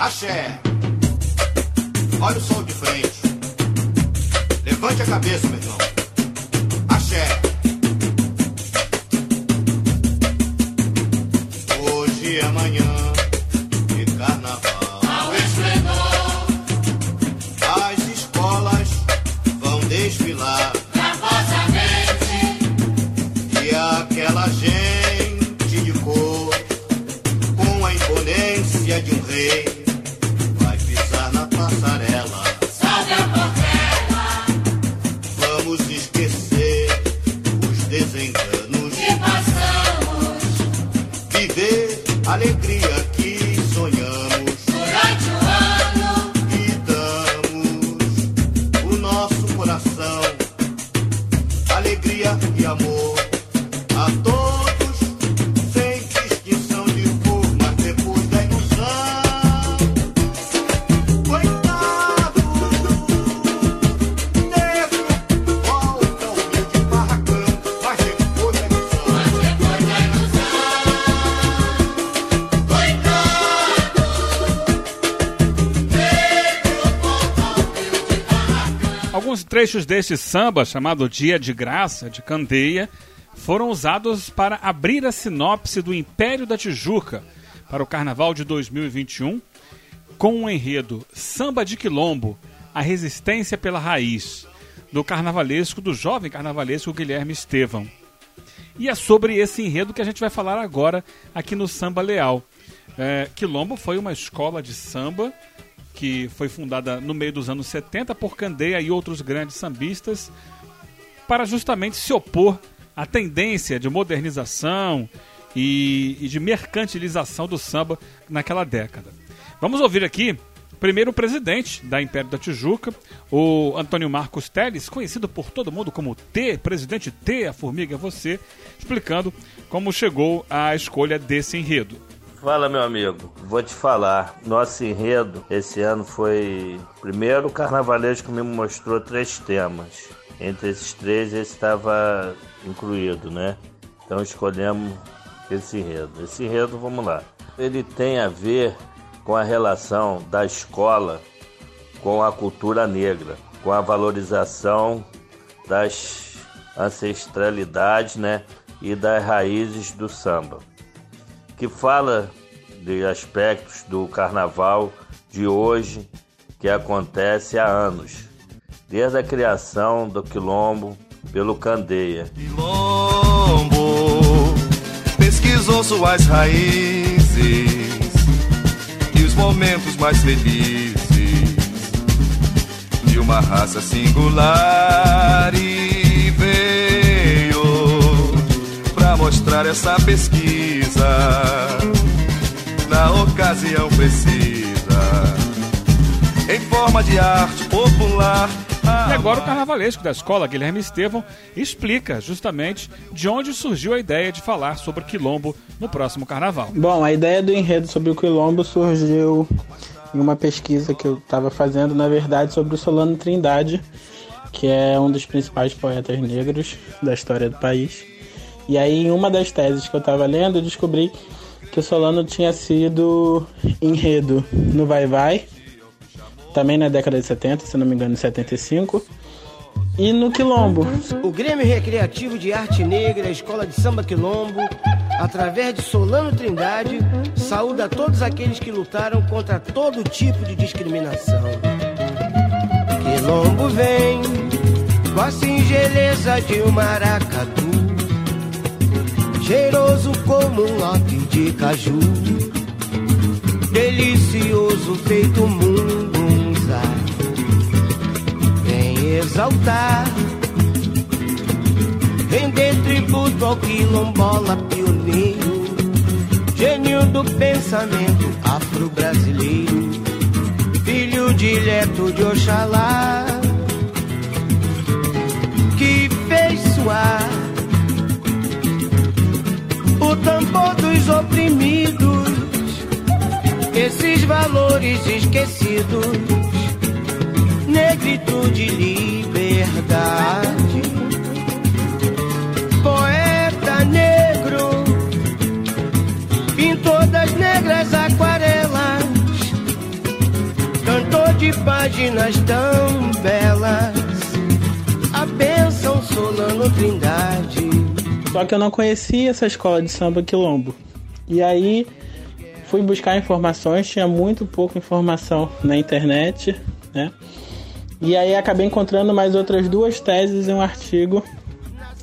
Axé. Olha o sol de frente. Levante a cabeça, meu irmão. Trechos deste samba, chamado Dia de Graça, de Candeia, foram usados para abrir a sinopse do Império da Tijuca para o Carnaval de 2021, com o enredo Samba de Quilombo, a resistência pela raiz, do carnavalesco, do jovem carnavalesco Guilherme Estevão. E é sobre esse enredo que a gente vai falar agora aqui no Samba Leal. É, Quilombo foi uma escola de samba que foi fundada no meio dos anos 70 por Candeia e outros grandes sambistas para justamente se opor à tendência de modernização e, e de mercantilização do samba naquela década. Vamos ouvir aqui primeiro o presidente da Império da Tijuca, o Antônio Marcos Teles, conhecido por todo mundo como T, presidente T, a formiga é você, explicando como chegou à escolha desse enredo. Fala, meu amigo. Vou te falar. Nosso enredo esse ano foi. Primeiro, o carnavalesco me mostrou três temas. Entre esses três, esse estava incluído, né? Então escolhemos esse enredo. Esse enredo, vamos lá. Ele tem a ver com a relação da escola com a cultura negra, com a valorização das ancestralidades, né? E das raízes do samba que fala de aspectos do carnaval de hoje que acontece há anos, desde a criação do quilombo pelo Candeia. Quilombo pesquisou suas raízes e os momentos mais felizes de uma raça singular e veio pra mostrar essa pesquisa na ocasião precisa em forma de arte popular. E agora o carnavalesco da escola, Guilherme Estevão, explica justamente de onde surgiu a ideia de falar sobre quilombo no próximo carnaval. Bom, a ideia do enredo sobre o quilombo surgiu em uma pesquisa que eu estava fazendo, na verdade, sobre o Solano Trindade, que é um dos principais poetas negros da história do país. E aí, em uma das teses que eu estava lendo, eu descobri que o Solano tinha sido enredo no Vai Vai, também na década de 70, se não me engano, em 75, e no Quilombo. O Grêmio Recreativo de Arte Negra, a Escola de Samba Quilombo, através de Solano Trindade, saúda todos aqueles que lutaram contra todo tipo de discriminação. Quilombo vem com a singeleza de um maracatu, cheiroso como um lote de caju, delicioso feito mungunzá. Vem exaltar. Render tributo ao quilombola pioneiro, gênio do pensamento afro-brasileiro, filho dileto de Oxalá, que fez soar o tambor dos oprimidos, esses valores esquecidos, negritude liberdade poeta negro, pintor das negras aquarelas, de páginas tão belas. A bênção Solano Trindade. Só que eu não conhecia essa escola de samba quilombo. E aí fui buscar informações, tinha muito pouca informação na internet, né? E aí acabei encontrando mais outras duas teses e um artigo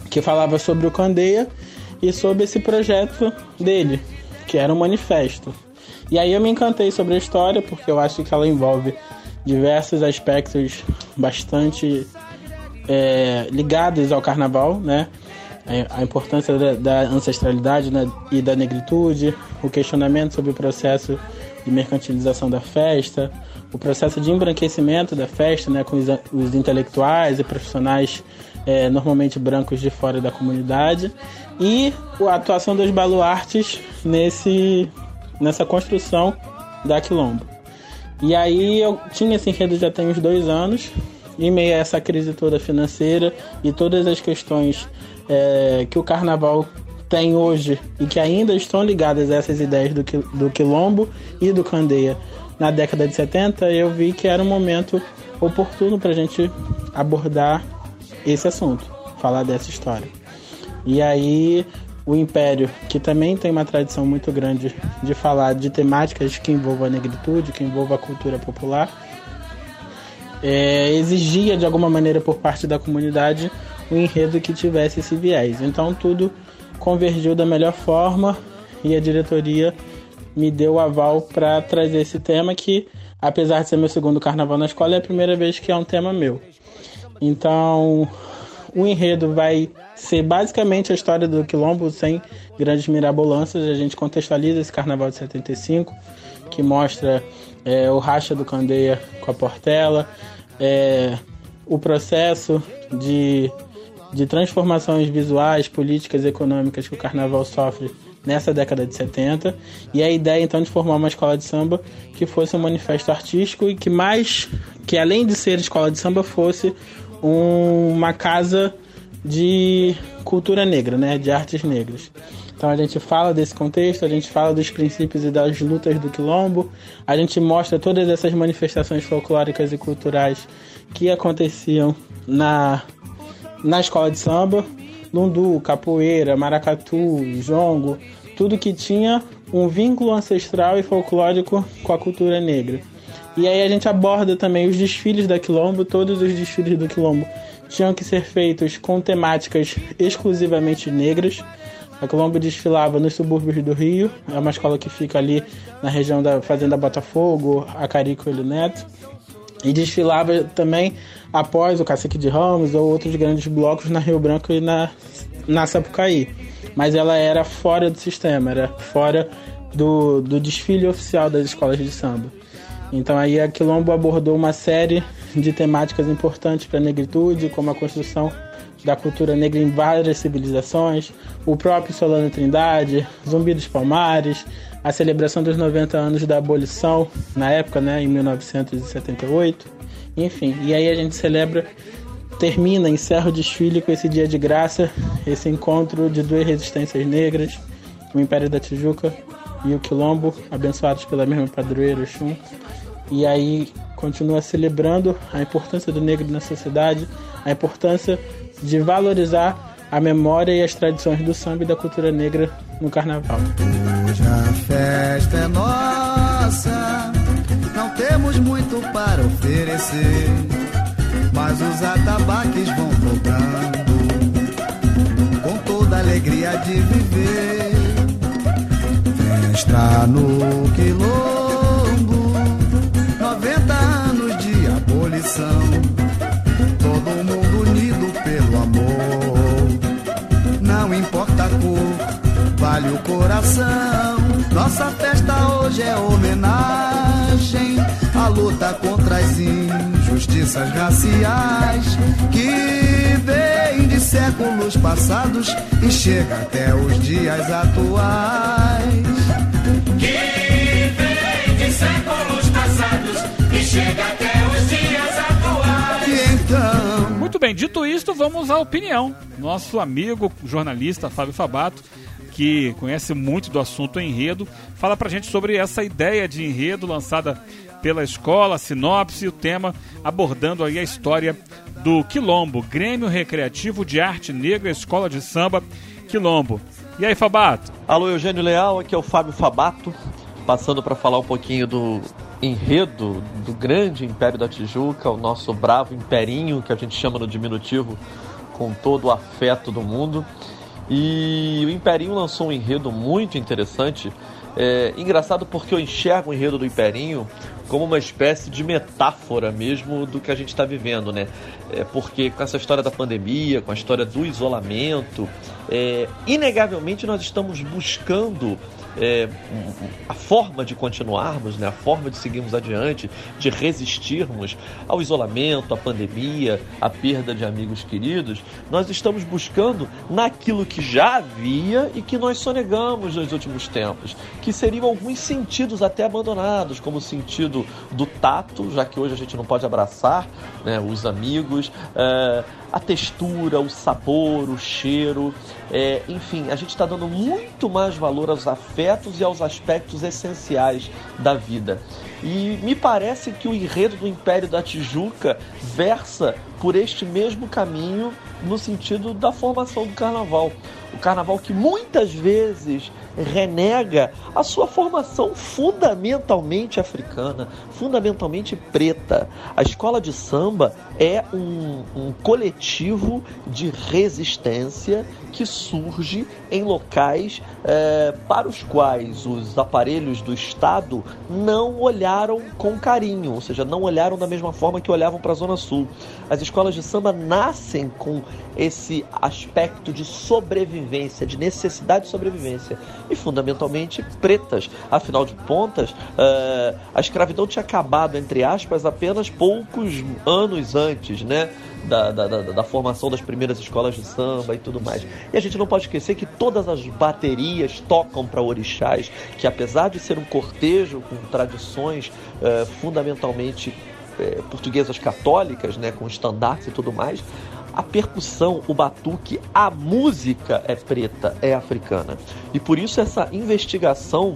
que falava sobre o Candeia e sobre esse projeto dele, que era um manifesto. E aí eu me encantei sobre a história, porque eu acho que ela envolve diversos aspectos bastante é, ligados ao carnaval, né? A importância da, da ancestralidade né? e da negritude, o questionamento sobre o processo de mercantilização da festa, o processo de embranquecimento da festa, né? Com os, os intelectuais e profissionais é, normalmente brancos de fora da comunidade e a atuação dos baluartes nesse, nessa construção da Quilombo. E aí eu tinha esse enredo já tem uns dois anos, em meio a essa crise toda financeira e todas as questões é, que o carnaval tem hoje e que ainda estão ligadas a essas ideias do, do quilombo e do candeia na década de 70, eu vi que era um momento oportuno para a gente abordar esse assunto, falar dessa história. E aí o Império, que também tem uma tradição muito grande de falar de temáticas que envolvam a negritude, que envolvam a cultura popular, é, exigia de alguma maneira por parte da comunidade um enredo que tivesse esse viés. Então tudo convergiu da melhor forma e a diretoria me deu aval para trazer esse tema que, apesar de ser meu segundo carnaval na escola, é a primeira vez que é um tema meu. Então, o enredo vai ser basicamente a história do Quilombo, sem grandes mirabolanças. A gente contextualiza esse carnaval de 75, que mostra é, o racha do Candeia com a Portela, é, o processo de, de transformações visuais, políticas e econômicas que o carnaval sofre nessa década de 70 e a ideia então de formar uma escola de samba que fosse um manifesto artístico e que mais que além de ser escola de samba fosse um- uma casa de cultura negra, né, de artes negras. Então a gente fala desse contexto, a gente fala dos princípios e das lutas do quilombo, a gente mostra todas essas manifestações folclóricas e culturais que aconteciam na na escola de samba, lundu, capoeira, maracatu, jongo, tudo que tinha um vínculo ancestral e folclórico com a cultura negra. E aí a gente aborda também os desfiles da Quilombo, todos os desfiles do Quilombo tinham que ser feitos com temáticas exclusivamente negras. A Quilombo desfilava nos subúrbios do Rio, é uma escola que fica ali na região da Fazenda Botafogo, Acarico e Neto e desfilava também após o Cacique de Ramos ou outros grandes blocos na Rio Branco e na, na Sapucaí. Mas ela era fora do sistema, era fora do, do desfile oficial das escolas de samba. Então aí a Quilombo abordou uma série de temáticas importantes para a negritude, como a construção da cultura negra em várias civilizações, o próprio Solano Trindade, Zumbi dos Palmares, a celebração dos 90 anos da abolição, na época, né, em 1978, enfim. E aí a gente celebra, termina, encerra o desfile com esse dia de graça, esse encontro de duas resistências negras, o Império da Tijuca e o Quilombo, abençoados pela mesma padroeira Xum. E aí continua celebrando a importância do negro na sociedade, a importância de valorizar a memória e as tradições do samba e da cultura negra no carnaval. Hoje a festa é nossa, não temos muito para oferecer, mas os atabaques vão dobrando, com toda a alegria de viver. Festa no quilombo, 90 anos de abolição, vale o coração. Nossa festa hoje é homenagem à luta contra as injustiças raciais que vem de séculos passados e chega até os dias atuais. Que vem de séculos passados e chega até os dias atuais. E então Muito bem, dito isto, vamos à opinião. Nosso amigo jornalista Fábio Fabato, que conhece muito do assunto enredo, fala pra gente sobre essa ideia de enredo lançada pela escola, a sinopse e o tema abordando aí a história do Quilombo, Grêmio Recreativo de Arte Negra, Escola de Samba Quilombo. E aí, Fabato? Alô, Eugênio Leal, aqui é o Fábio Fabato, passando para falar um pouquinho do enredo do grande Império da Tijuca, o nosso bravo imperinho, que a gente chama no diminutivo com todo o afeto do mundo. E o Imperinho lançou um enredo muito interessante. É, engraçado porque eu enxergo o enredo do Imperinho como uma espécie de metáfora mesmo do que a gente está vivendo, né? É, porque com essa história da pandemia, com a história do isolamento, é, inegavelmente nós estamos buscando é, a forma de continuarmos, né, a forma de seguirmos adiante, de resistirmos ao isolamento, à pandemia, à perda de amigos queridos, nós estamos buscando naquilo que já havia e que nós sonegamos nos últimos tempos, que seriam alguns sentidos até abandonados, como o sentido do tato, já que hoje a gente não pode abraçar né, os amigos, é, a textura, o sabor, o cheiro, é, enfim, a gente está dando muito mais valor aos afetos e aos aspectos essenciais da vida. E me parece que o enredo do Império da Tijuca versa por este mesmo caminho no sentido da formação do carnaval. O carnaval que muitas vezes renega a sua formação fundamentalmente africana, fundamentalmente preta. A escola de samba é um, um coletivo de resistência que surge em locais é, para os quais os aparelhos do Estado não olharam com carinho, ou seja, não olharam da mesma forma que olhavam para a Zona Sul. As escolas de samba nascem com esse aspecto de sobrevivência, de necessidade de sobrevivência, e fundamentalmente pretas. Afinal de contas, uh, a escravidão tinha acabado, entre aspas, apenas poucos anos antes, né? Da, da, da, da, formação das primeiras escolas de samba e tudo mais. E a gente não pode esquecer que todas as baterias tocam para orixás, que apesar de ser um cortejo com tradições uh, fundamentalmente uh, portuguesas católicas, né, com estandartes e tudo mais, a percussão, o batuque, a música é preta, é africana. E por isso essa investigação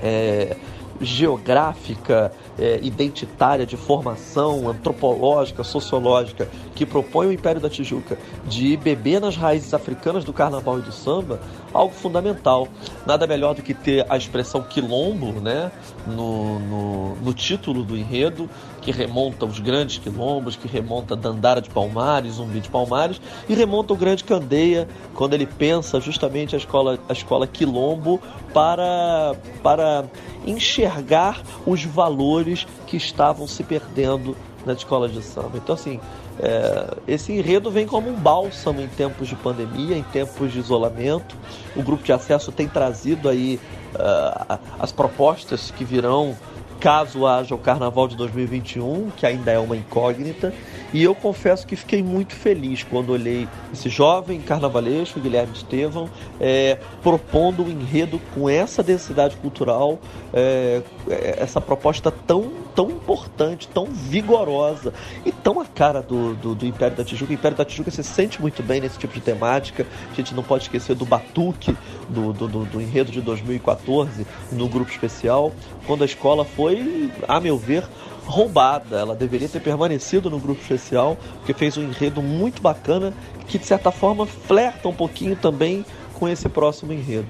é, geográfica, é, identitária, de formação antropológica, sociológica, que propõe o Império da Tijuca de beber nas raízes africanas do carnaval e do samba, algo fundamental. Nada melhor do que ter a expressão quilombo né, no, no, no título do enredo, que remonta os grandes quilombos, que remonta Dandara de Palmares, Zumbi de Palmares, e remonta o Grande Candeia, quando ele pensa justamente a escola, a escola quilombo para, para enxergar os valores que estavam se perdendo na escola de samba. Então, assim, é, esse enredo vem como um bálsamo em tempos de pandemia, em tempos de isolamento. O grupo de acesso tem trazido aí uh, as propostas que virão caso haja o Carnaval de 2021, que ainda é uma incógnita. E eu confesso que fiquei muito feliz quando olhei esse jovem carnavalesco, Guilherme Estevão, é, propondo um enredo com essa densidade cultural, é, essa proposta tão, tão importante, tão vigorosa e tão a cara do, do, do, Império da Tijuca. O Império da Tijuca se sente muito bem nesse tipo de temática. A gente não pode esquecer do Batuque, do, do, do, do enredo de 2014, no grupo especial, quando a escola foi, a meu ver, roubada. Ela deveria ter permanecido no grupo especial, porque fez um enredo muito bacana que, de certa forma, flerta um pouquinho também com esse próximo enredo.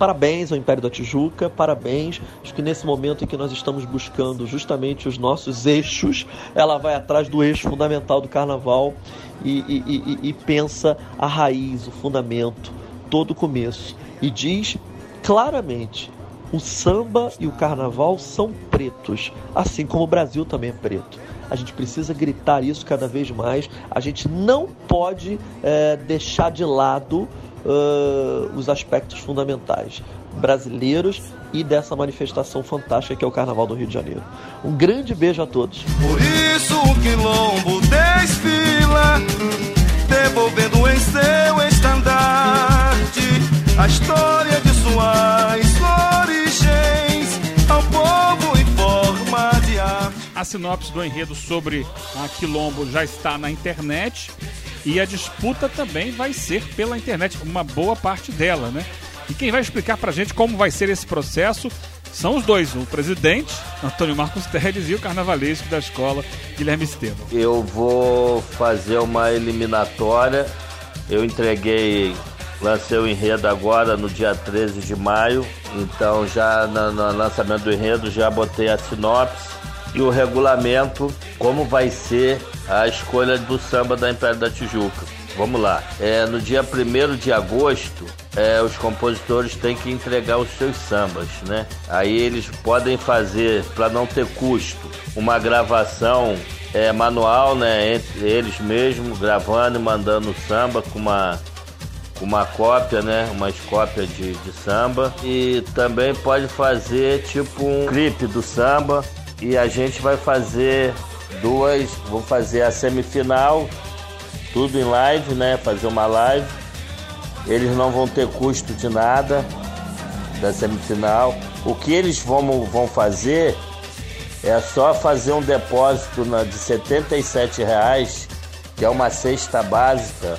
Parabéns ao Império da Tijuca, parabéns. Acho que nesse momento em que nós estamos buscando justamente os nossos eixos, ela vai atrás do eixo fundamental do carnaval e, e, e, e pensa a raiz, o fundamento, todo o começo. E diz claramente o samba e o carnaval são pretos, assim como o Brasil também é preto. A gente precisa gritar isso cada vez mais. A gente não pode é, deixar de lado uh, os aspectos fundamentais brasileiros e dessa manifestação fantástica que é o Carnaval do Rio de Janeiro. Um grande beijo a todos. Por isso o quilombo desfila, devolvendo em seu estandarte a história de suas A sinopse do enredo sobre a Quilombo já está na internet e a disputa também vai ser pela internet, uma boa parte dela, né? E quem vai explicar pra gente como vai ser esse processo São os dois, o presidente, Antônio Marcos Teles, e o carnavalesco da escola, Guilherme Estevam. Eu vou fazer uma eliminatória. Eu entreguei, lancei o enredo agora no dia 13 de maio. Então já no, no lançamento do enredo já botei a sinopse e o regulamento, como vai ser a escolha do samba da Império da Tijuca. Vamos lá. É, no dia 1 de agosto, é, os compositores têm que entregar os seus sambas, né? Aí eles podem fazer, para não ter custo, uma gravação é, manual, né? Entre eles mesmos, gravando e mandando o samba com uma com uma cópia, né? Umas cópias de, de samba. E também pode fazer tipo um clipe do samba. E a gente vai fazer duas. Vou fazer a semifinal, tudo em live, né? Fazer uma live. Eles não vão ter custo de nada da semifinal. O que eles vão, vão fazer é só fazer um depósito na, de 77 reais, que é uma cesta básica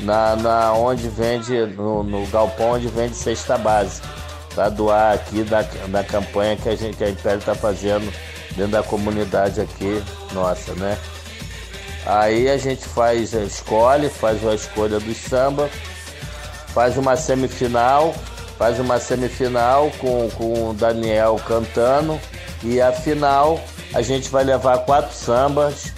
na, na onde vende, no, no galpão onde vende cesta básica, para doar aqui da, da campanha que a gente que a Império está fazendo dentro da comunidade aqui nossa, né? Aí a gente faz, escolhe, faz a escolha do samba, faz uma semifinal, faz uma semifinal com, com o Daniel cantando e a final a gente vai levar quatro sambas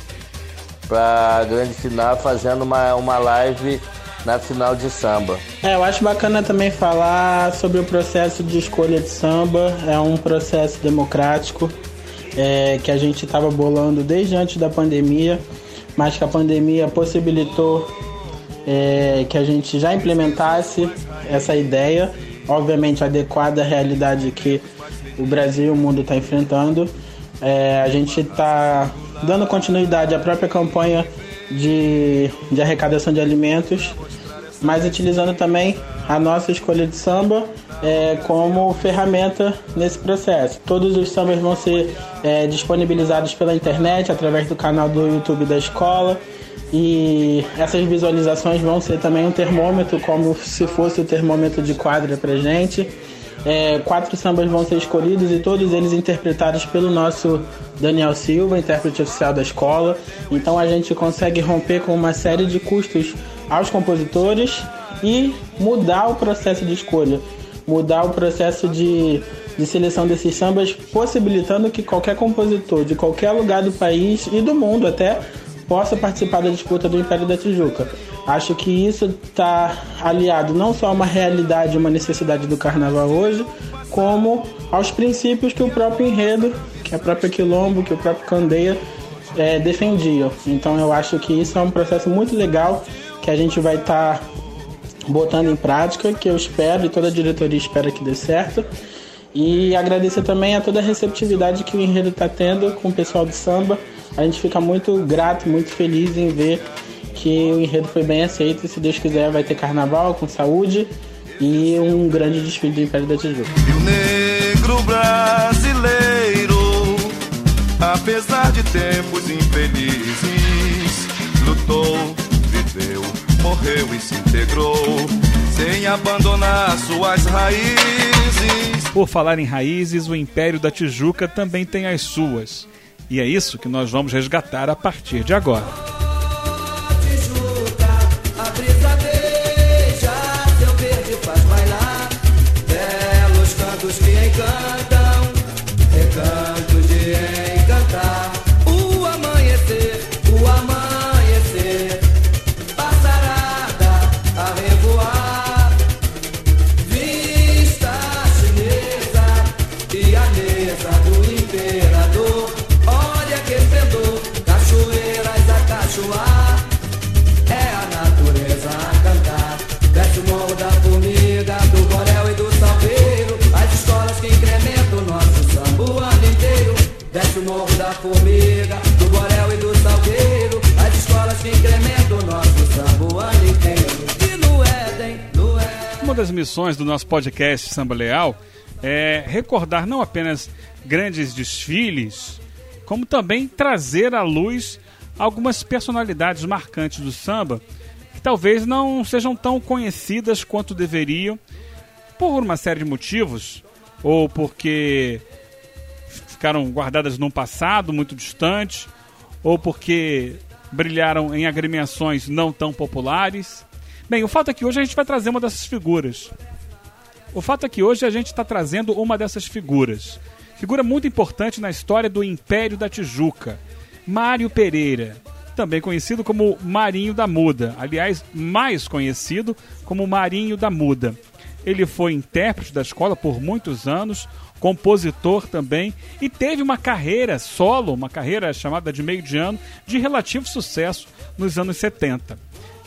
para a grande final fazendo uma, uma live na final de samba. É, eu acho bacana também falar sobre o processo de escolha de samba. É um processo democrático é, que a gente estava bolando desde antes da pandemia, mas que a pandemia possibilitou é, que a gente já implementasse essa ideia, obviamente adequada à realidade que o Brasil e o mundo está enfrentando. É, a gente está dando continuidade à própria campanha de, de arrecadação de alimentos, mas utilizando também a nossa escolha de samba é, como ferramenta nesse processo. Todos os sambas vão ser é, disponibilizados pela internet através do canal do YouTube da escola. E essas visualizações vão ser também um termômetro, como se fosse o termômetro de quadra pra gente. É, quatro sambas vão ser escolhidos e todos eles interpretados pelo nosso Daniel Silva, intérprete oficial da escola. Então a gente consegue romper com uma série de custos aos compositores e mudar o processo de escolha, mudar o processo de, de seleção desses sambas, possibilitando que qualquer compositor de qualquer lugar do país e do mundo até possa participar da disputa do Império da Tijuca. Acho que isso está aliado não só a uma realidade, uma necessidade do carnaval hoje, como aos princípios que o próprio enredo, que a própria Quilombo, que o próprio Candeia é, defendiam. Então eu acho que isso é um processo muito legal que a gente vai estar tá botando em prática, que eu espero e toda a diretoria espera que dê certo. E agradecer também a toda a receptividade que o enredo está tendo com o pessoal do samba a gente fica muito grato, muito feliz em ver que o enredo foi bem aceito e se Deus quiser vai ter carnaval com saúde e um grande desfile do Império da Tijuca. E o negro brasileiro, apesar de tempos infelizes, lutou, viveu, morreu e se integrou, sem abandonar suas raízes. Por falar em raízes, o Império da Tijuca também tem as suas. E é isso que nós vamos resgatar a partir de agora. Missões do nosso podcast Samba Leal é recordar não apenas grandes desfiles, como também trazer à luz algumas personalidades marcantes do samba que talvez não sejam tão conhecidas quanto deveriam, por uma série de motivos, ou porque ficaram guardadas num passado muito distante, ou porque brilharam em agremiações não tão populares. Bem, o fato é que hoje a gente vai trazer uma dessas figuras. O fato é que hoje a gente está trazendo uma dessas figuras. Figura muito importante na história do Império da Tijuca. Mário Pereira, também conhecido como Marinho da Muda. Aliás, mais conhecido como Marinho da Muda. Ele foi intérprete da escola por muitos anos, compositor também, e teve uma carreira solo, uma carreira chamada de meio de ano, de relativo sucesso nos anos 70.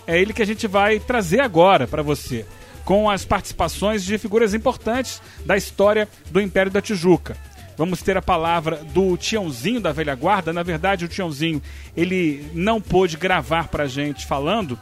É ele que a gente vai trazer agora para você, com as participações de figuras importantes da história do Império da Tijuca. Vamos ter a palavra do Tiãozinho da velha guarda. Na verdade, o Tiãozinho ele não pôde gravar para a gente falando,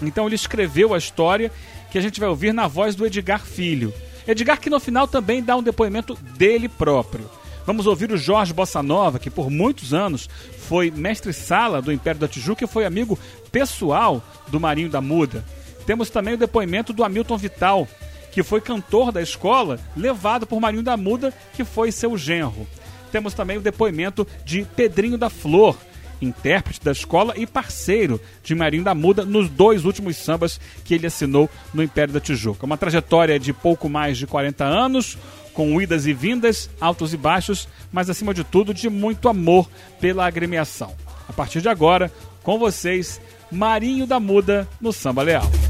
então ele escreveu a história que a gente vai ouvir na voz do Edgar Filho. Edgar que no final também dá um depoimento dele próprio. Vamos ouvir o Jorge Bossanova, que por muitos anos foi mestre-sala do Império da Tijuca e foi amigo pessoal do Marinho da Muda. Temos também o depoimento do Hamilton Vital, que foi cantor da escola, levado por Marinho da Muda, que foi seu genro. Temos também o depoimento de Pedrinho da Flor, intérprete da escola e parceiro de Marinho da Muda nos dois últimos sambas que ele assinou no Império da Tijuca. Uma trajetória de pouco mais de 40 anos, com idas e vindas, altos e baixos, mas acima de tudo de muito amor pela agremiação. A partir de agora, com vocês, Marinho da Muda no Samba Leal.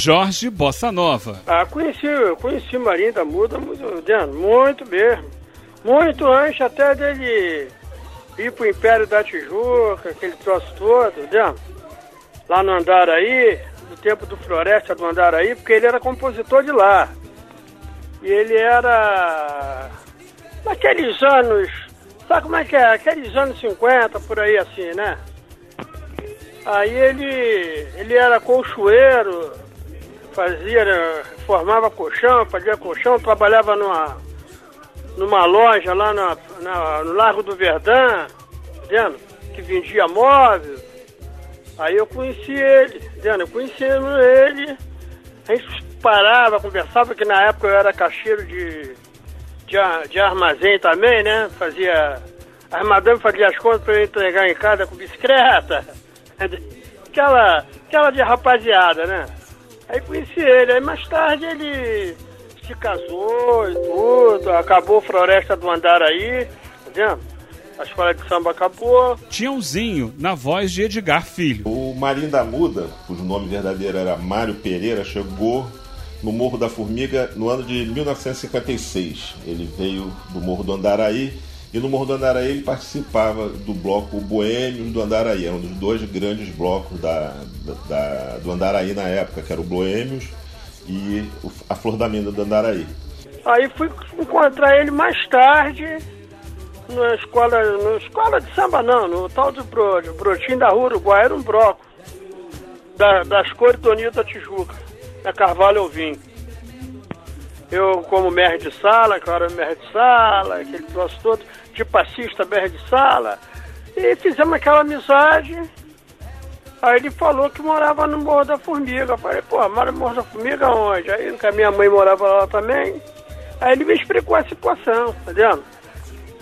Jorge Bossa Nova. Ah, conheci, conheci Marinho da Muda muito, muito mesmo. Muito antes até dele ir pro Império da Tijuca, aquele troço todo, entendeu? Lá no Andaraí, no tempo do Floresta do Andaraí, porque ele era compositor de lá. E ele era naqueles anos, sabe como é que é? Aqueles anos 50, por aí assim, né? Aí ele, ele era colchoeiro, fazia, formava colchão, fazia colchão, trabalhava numa, numa loja lá na, na, no Largo do Verdão, entendeu? que vendia móvel. Aí eu conheci ele, entendeu? eu conheci ele, a gente parava, conversava, que na época eu era caixeiro de, de, de armazém também, né? Fazia. A madame fazia as contas para eu entregar em casa com bicicleta. Aquela, aquela de rapaziada, né? Aí conheci ele, aí mais tarde ele se casou e tudo, acabou a floresta do Andaraí, entendeu? A escola de samba acabou. Tiãozinho, na voz de Edgar Filho. O Marinho da Muda, cujo nome verdadeiro era Mário Pereira, chegou no Morro da Formiga no ano de 1956. Ele veio do Morro do Andaraí e no Morro do Andaraí ele participava do bloco Boêmios do Andaraí, era um dos dois grandes blocos da, da, do Andaraí na época, que era o Boêmios e a Flor da Menda do Andaraí. Aí fui encontrar ele mais tarde na escola, na escola de samba não, no tal de Bro, Brotinho da Rua Uruguai, era um bloco da, das cores do da Tijuca, da Carvalho Alvim. Eu como mestre de sala, era mestre de sala, aquele troço todo, de passista, mestre de sala, e fizemos aquela amizade. Aí ele falou que morava no Morro da Formiga. Eu falei, pô, mora no Morro da Formiga onde? Aí que a minha mãe morava lá também. Aí ele me explicou a situação, tá vendo?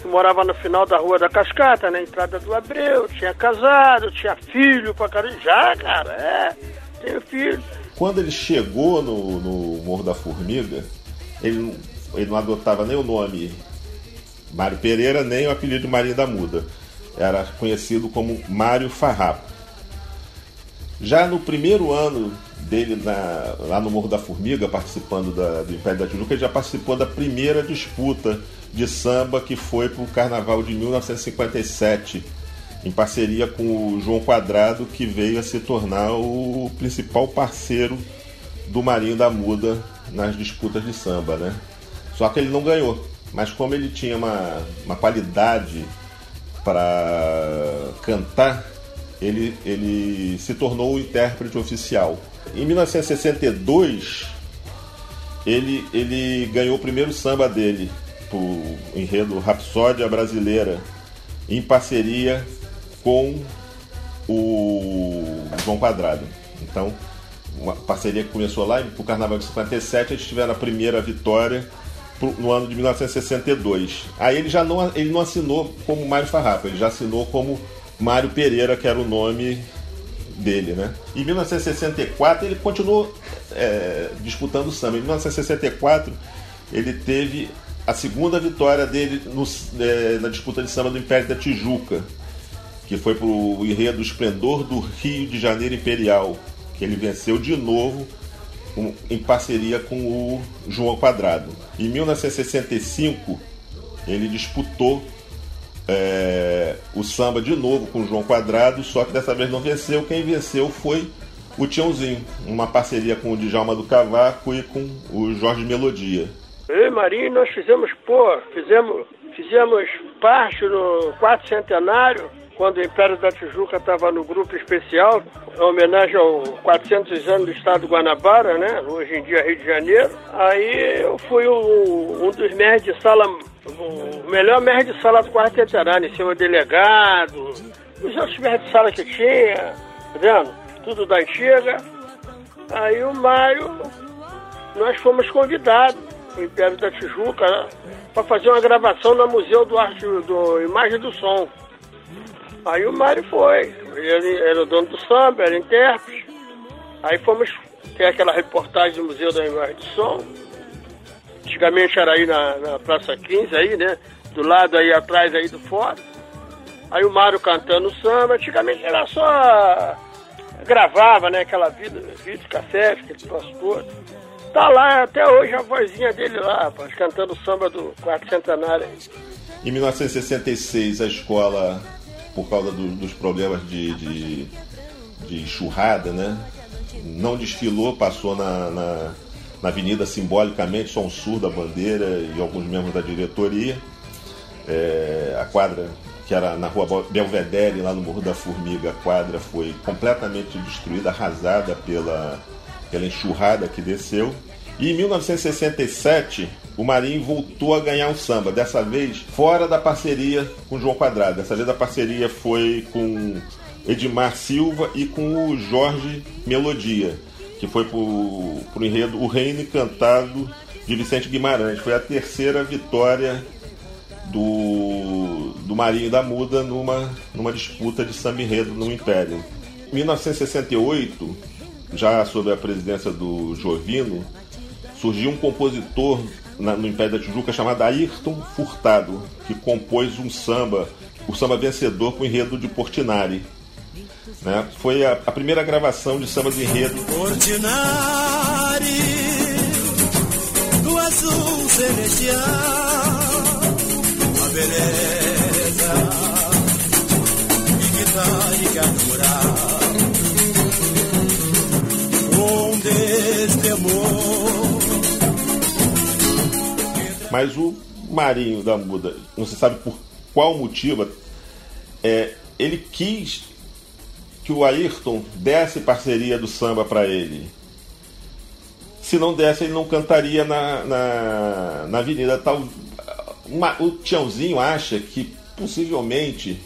Eu morava no final da Rua da Cascata, na entrada do Abreu, tinha casado, tinha filho pra caramba. Já, cara, é, tenho filho. Quando ele chegou no, no Morro da Formiga, ele, ele não adotava nem o nome Mário Pereira, nem o apelido Marinho da Muda. Era conhecido como Mário Farrapo. Já no primeiro ano dele na, lá no Morro da Formiga, participando da, do Império da Tijuca, ele já participou da primeira disputa de samba que foi para o Carnaval de 1957, em parceria com o João Quadrado, que veio a se tornar o principal parceiro do Marinho da Muda nas disputas de samba, né? Só que ele não ganhou, mas como ele tinha uma, uma qualidade para cantar, ele, ele se tornou o intérprete oficial. Em 1962, ele, ele ganhou o primeiro samba dele, pro enredo Rapsódia Brasileira, em parceria com o João Quadrado. Então, uma parceria que começou lá pro Carnaval de 57, eles tiveram a primeira vitória no ano de 1962. Aí ele já não, ele não assinou como Mário Farrapa, ele já assinou como Mário Pereira, que era o nome dele, né? Em 1964 ele continuou é, disputando o samba. Em 1964 ele teve a segunda vitória dele no- é, na disputa de samba do Império da Tijuca, que foi para o enredo Esplendor do Rio de Janeiro Imperial, que ele venceu de novo em parceria com o João Quadrado. Em 1965 ele disputou é, o samba de novo com o João Quadrado, só que dessa vez não venceu. Quem venceu foi o Tiãozinho, uma parceria com o Djalma do Cavaco e com o Jorge Melodia. Eu e Marinho, nós fizemos, pô, fizemos, fizemos parte no quarto centenário, quando o Império da Tijuca estava no grupo especial, em homenagem aos 400 anos do estado do Guanabara, né? Hoje em dia Rio de Janeiro. Aí eu fui o- um dos mestres de sala, o melhor mestre de sala do quarto centenário, em cima do delegado, os outros mestres de sala que tinha, tá vendo? Tudo da antiga. Aí o Mário nós fomos convidados, o Império da Tijuca, né, para fazer uma gravação no Museu do Arte do Imagem do Som. Aí o Mário foi, ele era o dono do samba, era intérprete. Aí fomos ter aquela reportagem do Museu da Imagem do Som. Antigamente era aí na, na Praça 15, aí, né? Do lado aí atrás aí do fora. Aí o Mário cantando samba, antigamente era só gravava, né, aquela vida, vídeo, cassete, aquele troço todo. Tá lá até hoje a vozinha dele lá, rapaz, cantando samba do quarto centenário. aí. Em 1966, a escola, por causa do- dos problemas de, de, de enxurrada, né, não desfilou, passou na, na, na avenida simbolicamente, só um surdo da bandeira e alguns membros da diretoria. É, a quadra, que era na rua Belvedere, lá no Morro da Formiga, a quadra foi completamente destruída, arrasada pela, pela enxurrada que desceu. E em 1967, o Marinho voltou a ganhar um samba, dessa vez fora da parceria com João Quadrado. Dessa vez a parceria foi com Edmar Silva e com o Jorge Melodia, que foi pro, pro enredo O Reino Encantado de Vicente Guimarães. Foi a terceira vitória do, do Marinho da Muda numa, numa disputa de samba enredo no Império. Em 1968, já sob a presidência do Jovino, surgiu um compositor na- no Império da Tijuca chamado Ayrton Furtado, que compôs um samba, o samba vencedor com enredo de Portinari. Né? Foi a, a primeira gravação de samba de enredo Ordinari do azul celestial, a beleza um destemor. Mas o Marinho da Muda, não se sabe por qual motivo, é, ele quis que o Ayrton desse parceria do samba para ele. Se não desse, ele não cantaria na, na, na avenida. Tal, uma- o Tiãozinho acha que possivelmente,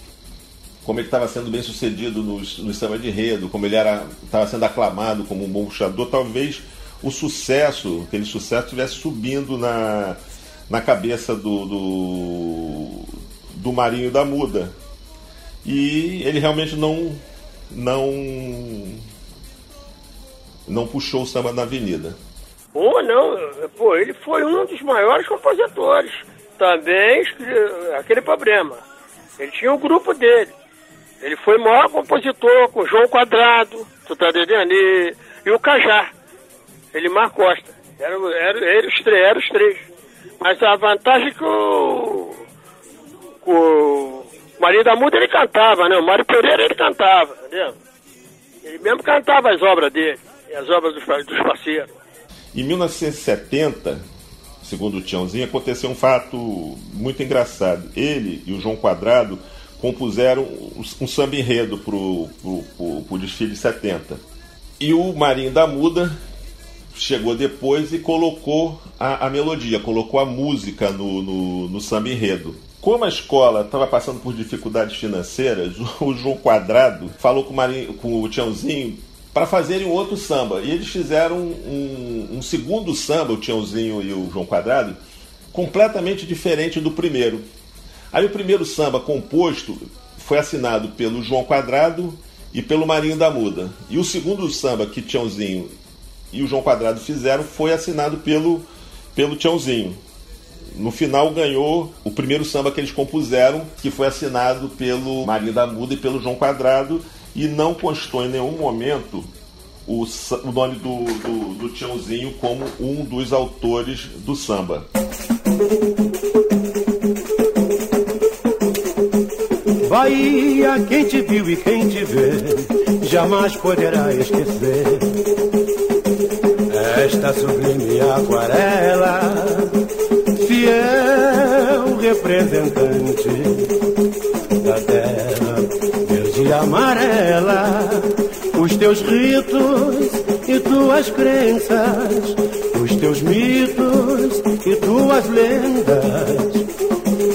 como ele estava sendo bem sucedido nos, no samba de enredo, como ele estava sendo aclamado como um bom puxador, talvez o sucesso, aquele sucesso estivesse subindo na, na cabeça do, do, do Marinho da Muda. E ele realmente não não não puxou o samba na avenida. Ou não, pô, ele foi um dos maiores compositores. Também aquele problema. Ele tinha um grupo dele. Ele foi o maior compositor com João Quadrado, tu tá entendendo? E, e o Cajá, Elimar Costa. Era, era, era, os eram os três. Mas a vantagem é que o, o Marinho da Muda ele cantava, né? O Mário Pereira ele cantava, entendeu? Ele mesmo cantava as obras dele, as obras dos, dos parceiros. Em 1970, segundo o Tiãozinho, aconteceu um fato muito engraçado. Ele e o João Quadrado compuseram um samba enredo pro, pro desfile de 70. E o Marinho da Muda chegou depois e colocou a, a melodia, colocou a música no, no, no samba enredo. Como a escola estava passando por dificuldades financeiras, o João Quadrado falou com o, Marinho, com o Tiãozinho para fazerem um outro samba. E eles fizeram um, um, segundo samba, o Tiãozinho e o João Quadrado, completamente diferente do primeiro. Aí o primeiro samba composto foi assinado pelo João Quadrado e pelo Marinho da Muda. E o segundo samba que Tiãozinho e o João Quadrado fizeram foi assinado pelo, pelo Tiãozinho. No final ganhou o primeiro samba que eles compuseram, que foi assinado pelo Marinho da Muda e pelo João Quadrado, e não constou em nenhum momento o, o nome do, do, do Tiãozinho como um dos autores do samba. Bahia, quem te viu e quem te vê, jamais poderá esquecer esta sublime aquarela, fiel representante da terra verde e amarela, os teus ritos e tuas crenças, os teus mitos e tuas lendas,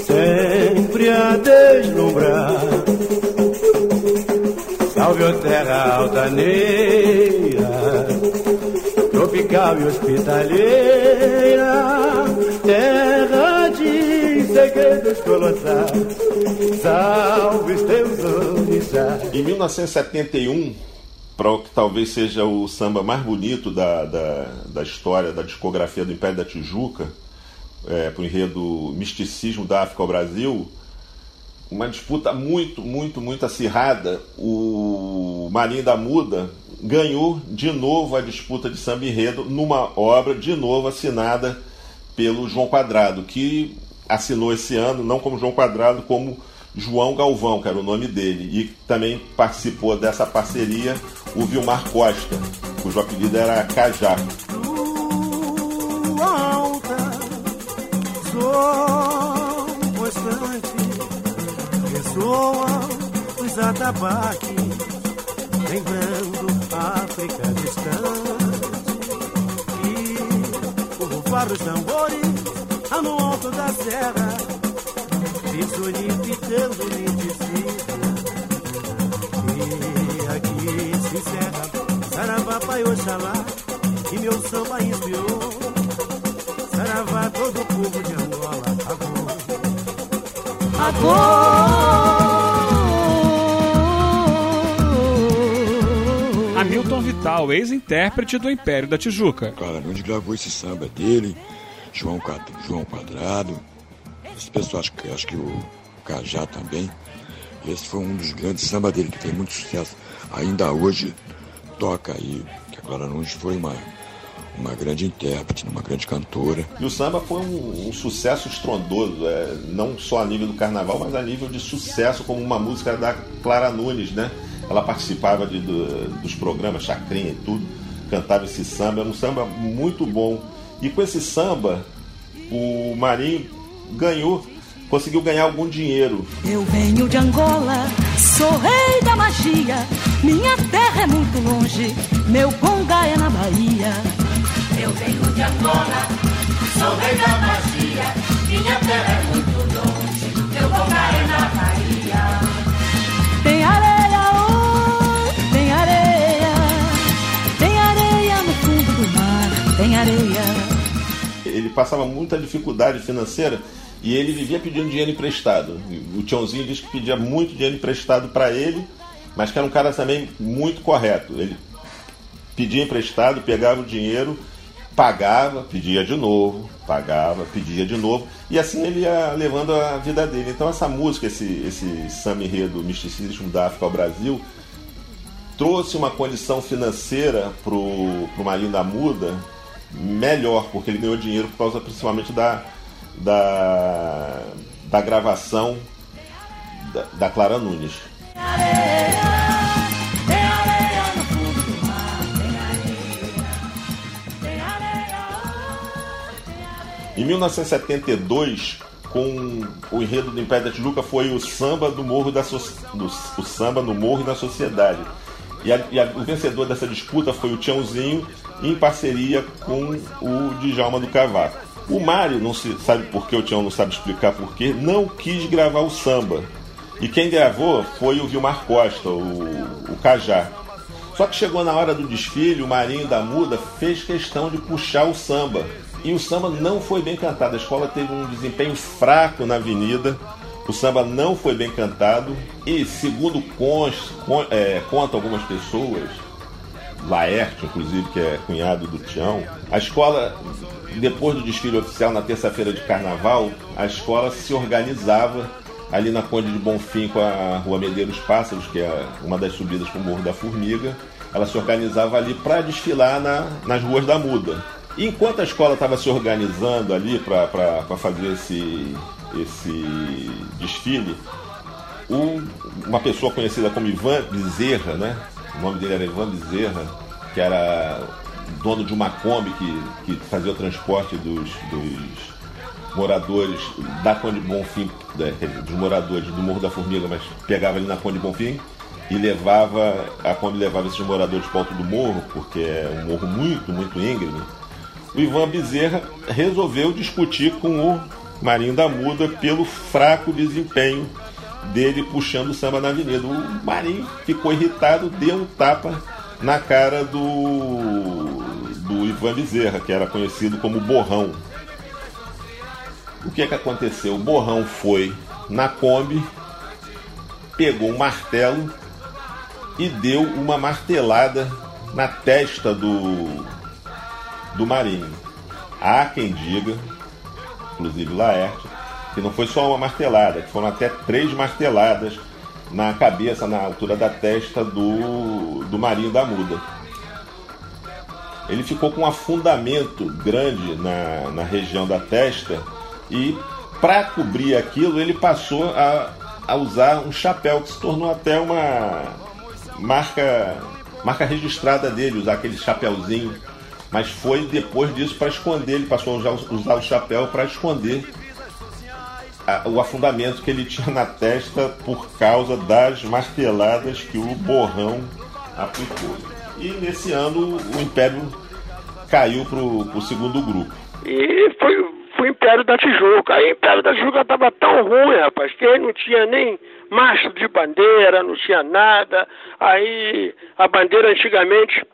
sempre a deslumbrar. Salve, ó terra altaneira, tropical e hospitaleira, terra de segredos colossais, salve teus orixás. Em 1971, para o que talvez seja o samba mais bonito da, da, da história da discografia do Império da Tijuca, é, para o enredo Misticismo da África ao Brasil, uma disputa muito, muito, muito acirrada. O Marinho da Muda ganhou de novo a disputa de samba enredo numa obra de novo assinada pelo João Quadrado, que assinou esse ano, não como João Quadrado, como João Galvão, que era o nome dele. E também participou dessa parceria o Vilmar Costa, cujo apelido era Cajá. os atabaques, lembrando África distante. E o os tambores, lá no alto da serra, personificando o misticismo. E aqui se encerra Saravá, Pai Oxalá, que meu samba inspirou. Saravá, todo o povo de Angola, Hamilton Vital, ex-intérprete do Império da Tijuca. Clara Nunes gravou esse samba dele, João, João Quadrado, esse pessoal, acho que, acho que o Cajá também. Esse foi um dos grandes samba dele, que tem muito sucesso. Ainda hoje toca aí, que a Clara Nunes foi uma, uma grande intérprete, uma grande cantora. E o samba foi um, um sucesso estrondoso, é, não só a nível do carnaval, mas a nível de sucesso como uma música da Clara Nunes, né? Ela participava de, do- dos programas Chacrinha e tudo, cantava esse samba, era um samba muito bom. E com esse samba, o Marinho ganhou, conseguiu ganhar algum dinheiro. Eu venho de Angola, sou rei da magia. Minha terra é muito longe, meu bonga é na Bahia. Eu venho de Angola, sou rei da magia. Minha terra é muito longe, meu bonga é na Bahia. Passava muita dificuldade financeira e ele vivia pedindo dinheiro emprestado. O Tiãozinho diz que pedia muito dinheiro emprestado para ele, mas que era um cara também muito correto. Ele pedia emprestado, pegava o dinheiro, pagava, pedia de novo, pagava, pedia de novo, e assim ele ia levando a vida dele. Então essa música, esse, esse enredo Misticismo da África ao Brasil, trouxe uma condição financeira pro, pro Marinho da Muda melhor, porque ele ganhou dinheiro por causa principalmente da, da, da gravação da, da Clara Nunes. Em 1972, com o enredo do Império da Tijuca, foi o samba do morro da so, o samba no morro e na sociedade. E, a- e a- o vencedor dessa disputa foi o Tiãozinho, em parceria com o Djalma do Cavaco. O Mário, não se sabe por que o Tião não sabe explicar por quê, não quis gravar o samba. E quem gravou foi o Vilmar Costa, o, o Cajá. Só que chegou na hora do desfile, o Marinho da Muda fez questão de puxar o samba. E o samba não foi bem cantado. A escola teve um desempenho fraco na avenida. O samba não foi bem cantado. E, segundo cons- con- é, conta algumas pessoas, Laerte, inclusive, que é cunhado do Tião, a escola, depois do desfile oficial, na terça-feira de carnaval, a escola se organizava ali na Conde de Bonfim com a Rua Medeiros Pássaros, que é uma das subidas para o Morro da Formiga. Ela se organizava ali para desfilar na- nas ruas da Muda. Enquanto a escola estava se organizando ali para fazer esse, esse desfile, um- uma pessoa conhecida como Ivan Bezerra, né? O nome dele era Ivan Bezerra, que era dono de uma Kombi que, que fazia o transporte dos, dos moradores da Conde Bonfim, dos moradores do Morro da Formiga, mas pegava ali na Conde Bonfim e levava, a Kombi levava esses moradores para o alto do morro, porque é um morro muito, muito íngreme. O Ivan Bezerra resolveu discutir com o Marinho da Muda pelo fraco desempenho dele puxando o samba na avenida. O Marinho ficou irritado, deu um tapa na cara do, do Ivan Bezerra, que era conhecido como Borrão. O que é que aconteceu? O Borrão foi na Kombi, pegou um martelo e deu uma martelada na testa do, do Marinho. Há quem diga, inclusive Laerte, que não foi só uma martelada, que foram até três marteladas na cabeça, na altura da testa do, do Marinho da Muda. Ele ficou com um afundamento grande na, na região da testa e, para cobrir aquilo, ele passou a, a usar um chapéu que se tornou até uma marca, marca registrada dele, usar aquele chapéuzinho. Mas foi depois disso para esconder, ele passou a usar, usar o chapéu para esconder a- o afundamento que ele tinha na testa por causa das marteladas que o borrão aplicou. E nesse ano o Império caiu para o segundo grupo. E foi, foi o Império da Tijuca. Aí o Império da Tijuca tava tão ruim, rapaz, que aí não tinha nem mastro de bandeira, não tinha nada. Aí a bandeira antigamente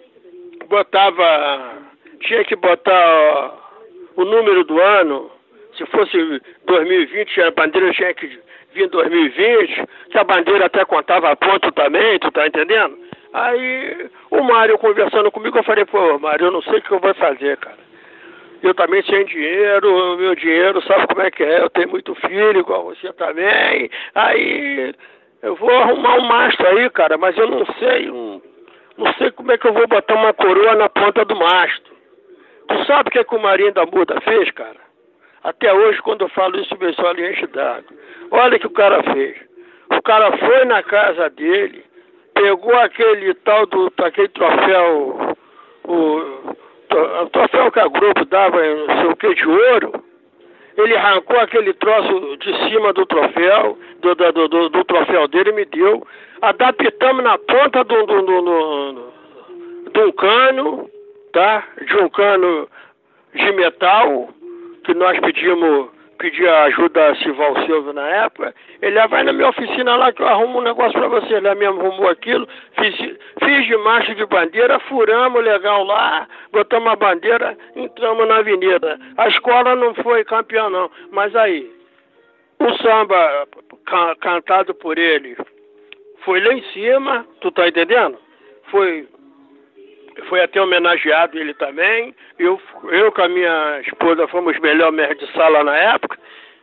botava. Tinha que botar o número do ano. Se fosse 2020, a bandeira tinha que vir em 2020, que a bandeira até contava ponto também, tu tá entendendo? Aí o Mário conversando comigo, eu falei, pô, Mário, eu não sei o que eu vou fazer, cara. Eu também sem dinheiro, meu dinheiro, sabe como é que é? Eu tenho muito filho, igual você também. Aí eu vou arrumar um mastro aí, cara, mas eu não sei, não, não sei como é que eu vou botar uma coroa na ponta do mastro. Tu sabe o que, é que o Marinho da Muda fez, cara? Até hoje, quando eu falo isso, o pessoal enche d'água. Olha o que o cara fez. O cara foi na casa dele, pegou aquele tal do aquele troféu, o, o troféu que a Globo dava, não sei o que, de ouro. Ele arrancou aquele troço de cima do troféu, do, do, do, do- troféu dele e me deu. Adaptamos na ponta de um cano, tá? De um cano de metal, que nós pedimos, pedi a ajuda a Sival Silva na época. Ele ah, vai na minha oficina lá que eu arrumo um negócio pra você. Ele mesmo arrumou aquilo, fiz, fiz de marcha de bandeira, furamos legal lá, botamos a bandeira, entramos na avenida. A escola não foi campeã não, mas aí, o samba ca- cantado por ele foi lá em cima, tu tá entendendo? Foi foi até homenageado ele também. Eu, eu com a minha esposa fomos melhor mestre de sala na época,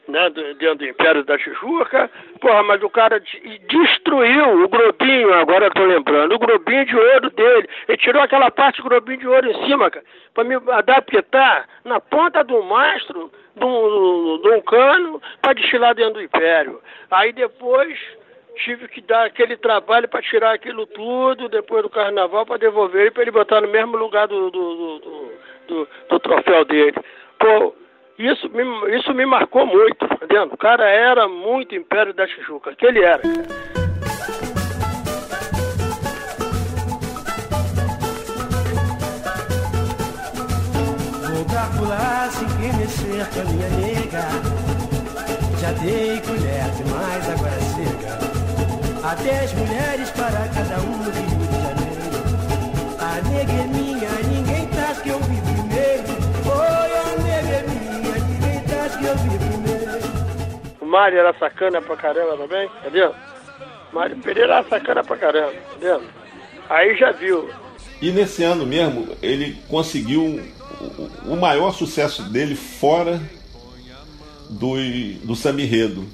né, dentro do Império da Tijuca. Porra, mas o cara de- destruiu o grobinho, agora eu tô lembrando, o grobinho de ouro dele. Ele tirou aquela parte do grobinho de ouro em cima, cara, pra me adaptar na ponta do mastro de um, de um cano pra destilar dentro do Império. Aí depois tive que dar aquele trabalho para tirar aquilo tudo depois do carnaval para devolver ele para ele botar no mesmo lugar do, do, do, do, do troféu dele. Pô, isso me, isso me marcou muito, tá entendeu O cara era muito Império da Tijuca, que ele era. Vou pra pular minha nega. Já dei. Há dez mulheres para cada um no Rio de Janeiro. A nega é minha, ninguém tá que eu vi primeiro. Oi, a nega é minha, ninguém tá que eu vi primeiro. O Mário era sacana pra caramba também, entendeu? Mário Pereira era sacana pra caramba, entendeu? Aí já viu. E nesse ano mesmo, ele conseguiu o- o maior sucesso dele fora do, do Samba Enredo,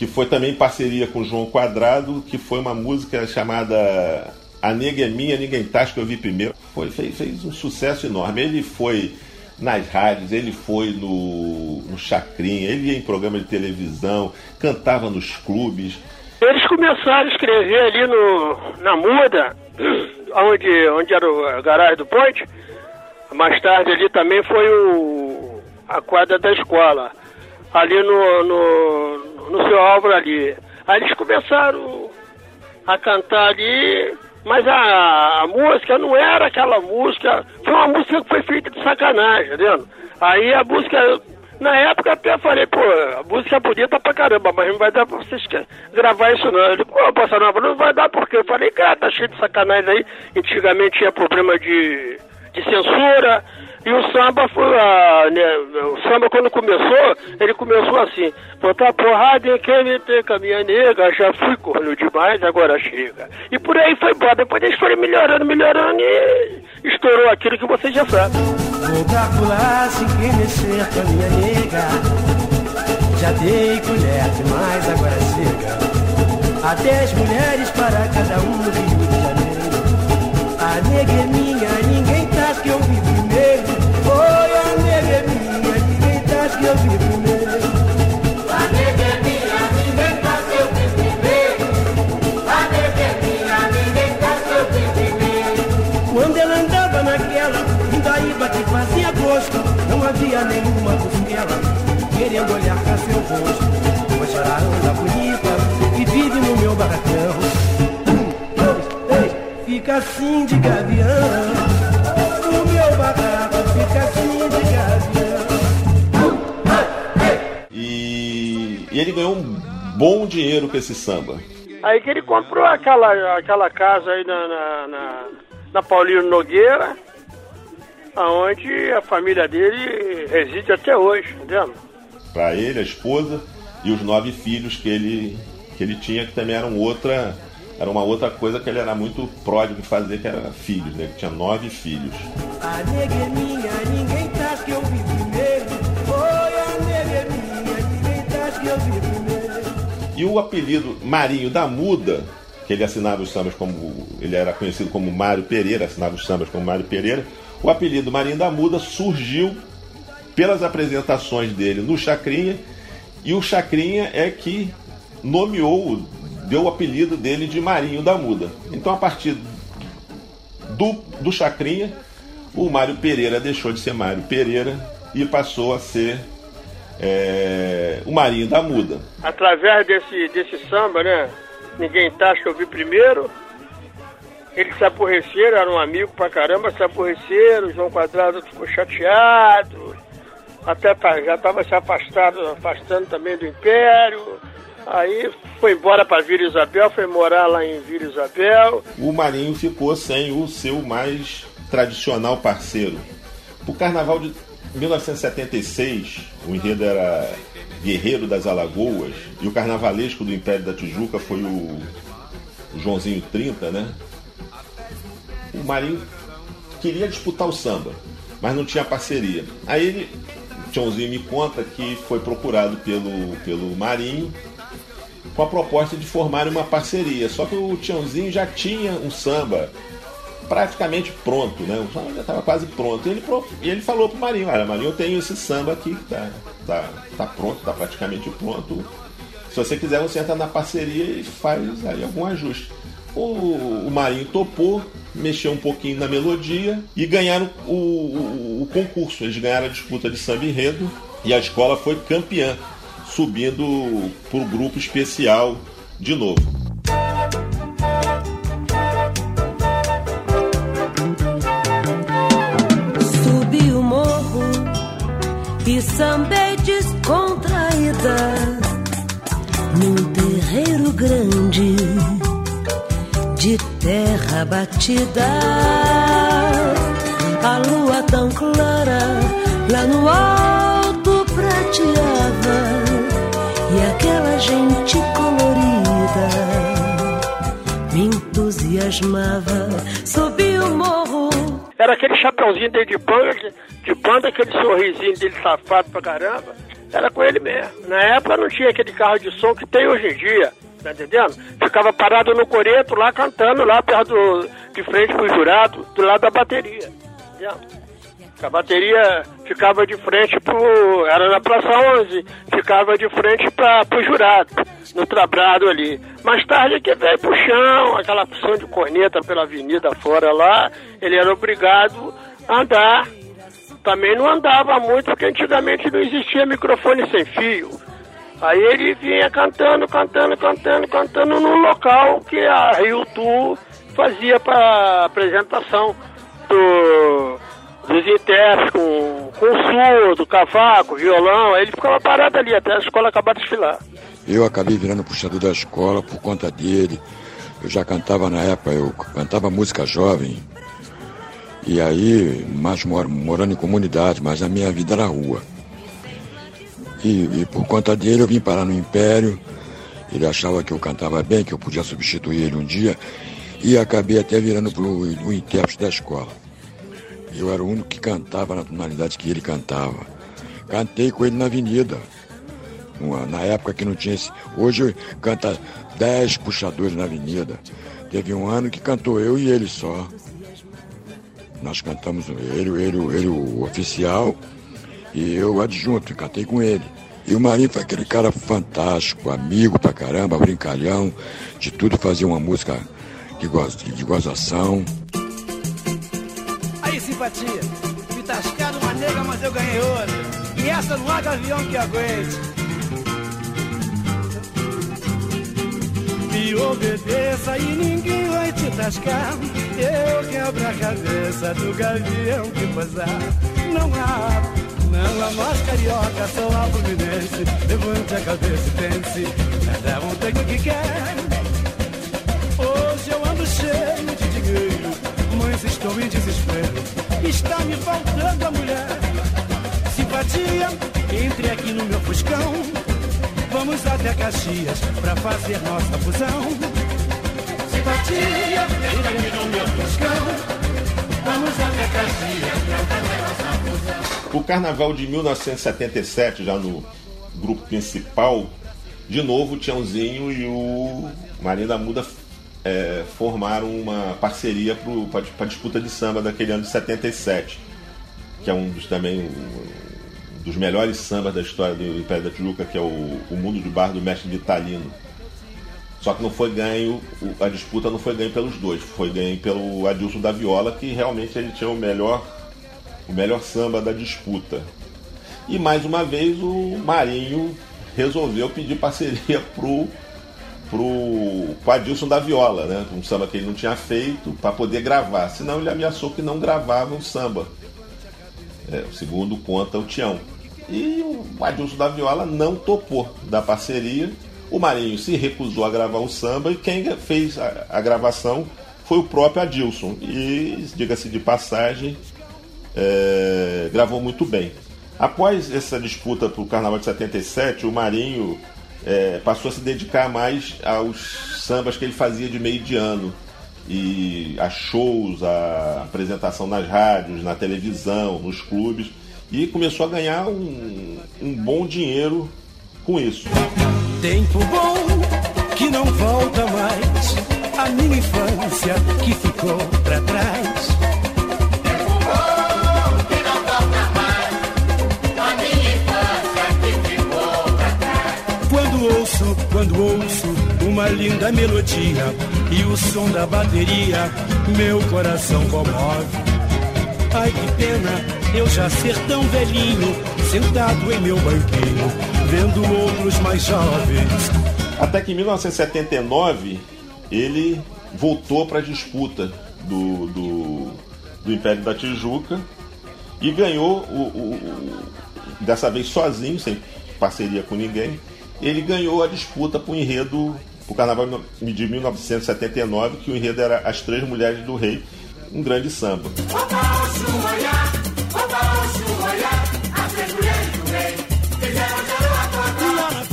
que foi também em parceria com o João Quadrado, que foi uma música chamada A Nega é Minha, Ninguém Tasca, que eu vi primeiro. Foi, fez, fez um sucesso enorme. Ele foi nas rádios, ele foi no, no Chacrinha, ele ia em programa de televisão, cantava nos clubes. Eles começaram a escrever ali no, na muda, onde, onde era o garagem do ponte. Mais tarde ali também foi o, a quadra da escola. Ali no, no, no seu Álvaro ali. Aí eles começaram a cantar ali, mas a, a música não era aquela música, foi uma música que foi feita de sacanagem, entendeu? Aí a música, na época até falei, pô, a música é bonita pra caramba, mas não vai dar pra vocês gravar isso não. Ele, pô, Bossa Nova, não vai dar porque eu falei, cara, tá cheio de sacanagem aí. Antigamente tinha problema de, de censura. E o samba foi a, né, o samba quando começou, ele começou assim, botar porrada em quem me tem com a minha nega, já fui corno demais, agora chega. E por aí foi embora, depois eles foram melhorando, melhorando e estourou aquilo que você já sabe. Vou pra pular sem quem mexer com a minha nega. Já dei colher demais, agora chega. Há dez mulheres para cada um no Rio de Janeiro. A nega é minha, ninguém tá que eu vi que eu vi primeiro. Quando ela andava naquela, Indaíba que fazia gosto, não havia nenhuma costela querendo olhar pra seu rosto. Hoje ela anda bonita e vive no meu barracão. Um, dois, três, fica assim de gavião. O meu barraco fica assim ele ganhou um bom dinheiro com esse samba. Aí que ele comprou aquela, aquela casa aí na, na, na, na Paulino Nogueira, aonde a família dele reside até hoje, entendeu? Para ele, a esposa e os nove filhos que ele, que ele tinha, que também eram outra. Era uma outra coisa que ele era muito pródigo em fazer, que era filhos, né? Ele tinha nove filhos. A nega é minha, E o apelido Marinho da Muda, que ele assinava os sambas como. Ele era conhecido como Mário Pereira, assinava os sambas como Mário Pereira. O apelido Marinho da Muda surgiu pelas apresentações dele no Chacrinha, e o Chacrinha é que nomeou, deu o apelido dele de Marinho da Muda. Então, a partir do, do Chacrinha, o Mário Pereira deixou de ser Mário Pereira e passou a ser é, o Marinho da Muda. Através desse, desse samba, né? Ninguém tá, acho que eu vi primeiro. Eles se aborreceram, eram um amigo pra caramba, se aborreceram, João Quadrado ficou chateado, até tá- já estava se afastado, afastando também do Império. Aí foi embora para Vila Isabel, foi morar lá em Vila Isabel. o Marinho ficou sem o seu mais tradicional parceiro. O carnaval de 1976, o enredo era Guerreiro das Alagoas, e o carnavalesco do Império da Tijuca foi o, o Joãozinho 30, né? O Marinho queria disputar o samba, mas não tinha parceria. Aí ele, o Joãozinho me conta que foi procurado pelo, pelo Marinho com a proposta de formar uma parceria. Só que o Tiãozinho já tinha um samba praticamente pronto, né? O samba já estava quase pronto. E ele, pro- e ele falou pro Marinho, olha, Marinho, eu tenho esse samba aqui que tá, tá, tá pronto, tá praticamente pronto. Se você quiser, você entra na parceria e faz aí algum ajuste. O, o Marinho topou, mexeu um pouquinho na melodia e ganharam o, o- o concurso. Eles ganharam a disputa de samba enredo e a escola foi campeã, subindo para o grupo especial de novo. Batida. A lua tão clara lá no alto prateava e aquela gente colorida me entusiasmava. Subi o morro Era aquele chapeuzinho dele de banda, de banda, aquele sorrisinho dele safado pra caramba. Era com ele mesmo. Na época não tinha aquele carro de som que tem hoje em dia. Tá entendendo? Ficava parado no coreto lá cantando lá perto do, de frente pro jurado, do lado da bateria. Entendeu? A bateria ficava de frente pro. Era na Praça 11, ficava de frente para pro jurado, no trabrado ali. Mais tarde que veio pro chão, aquela opção de corneta pela avenida fora lá, ele era obrigado a andar. Também não andava muito, porque antigamente não existia microfone sem fio. Aí ele vinha cantando, cantando, cantando, cantando no local que a Rio Tour fazia para apresentação do, dos intérpretes com, com surdo, cavaco, violão. Aí ele ficava parado ali até a escola acabar de desfilar. Eu acabei virando puxador da escola por conta dele. Eu já cantava na época, eu cantava música jovem. E aí, mais mor- morando em comunidade, mas a minha vida era rua. E, e por conta dele eu vim parar no Império. Ele achava que eu cantava bem, que eu podia substituir ele um dia. E acabei até virando pro, o intérprete da escola. Eu era o único que cantava na tonalidade que ele cantava. Cantei com ele na avenida. Uma- na época que não tinha esse. Hoje canta 10 puxadores na avenida. Teve um ano que cantou eu e ele só. Nós cantamos ele, ele, ele o oficial e eu adjunto, cantei com ele. E o Marinho foi aquele cara fantástico, amigo pra caramba, brincalhão, de tudo fazia uma música de, goz, de gozação. Aí, simpatia. Me tascaram uma nega, mas eu ganhei outra. E essa não há gavião que aguente. Me obedeça e ninguém vai te tascar. Eu quebro a cabeça do gavião que posar. Não há, não há mais carioca, só há fluminense. Levante a cabeça e pense, cada um tem o que quer. Hoje eu ando cheio de dinheiro, mas estou em desespero. Está me faltando a mulher. Simpatia, entre aqui no meu fuscão. Vamos até Caxias pra fazer nossa fusão. Simpatia, entre aqui no meu fuscão. O carnaval de 1977, já no grupo principal, de novo o Tiãozinho e o Marinho da Muda é, formaram uma parceria para a disputa de samba daquele ano de 77, que é um dos também um dos melhores sambas da história do Império da Tijuca, que é o, o Mundo de Bar do Mestre Vitalino. Só que não foi ganho, a disputa não foi ganho pelos dois, foi ganho pelo Adilson da Viola, que realmente ele tinha o melhor, o melhor samba da disputa. E mais uma vez o Marinho resolveu pedir parceria pro pro, pro Adilson da Viola, né? Um samba que ele não tinha feito para poder gravar. Senão ele ameaçou que não gravava o samba. É, segundo conta o Tião. E o Adilson da Viola não topou da parceria. O Marinho se recusou a gravar o samba e quem fez a, a gravação foi o próprio Adilson. E, diga-se de passagem, é, gravou muito bem. Após essa disputa para o Carnaval de 77, o Marinho é, passou a se dedicar mais aos sambas que ele fazia de meio de ano. E a shows, a apresentação nas rádios, na televisão, nos clubes. E começou a ganhar um, um bom dinheiro com isso. Tempo bom que não volta mais. A minha infância que ficou pra trás. Quando ouço, quando ouço uma linda melodia e o som da bateria, meu coração comove. Ai que pena eu já ser tão velhinho, sentado em meu banquinho, vendo outros mais jovens. Até que em 1979 ele voltou para a disputa do, do, do Império da Tijuca e ganhou o, o- o- dessa vez sozinho, sem parceria com ninguém. Ele ganhou a disputa para o enredo, para o carnaval de 1979, que o enredo era As Três Mulheres do Rei, um grande samba. Lá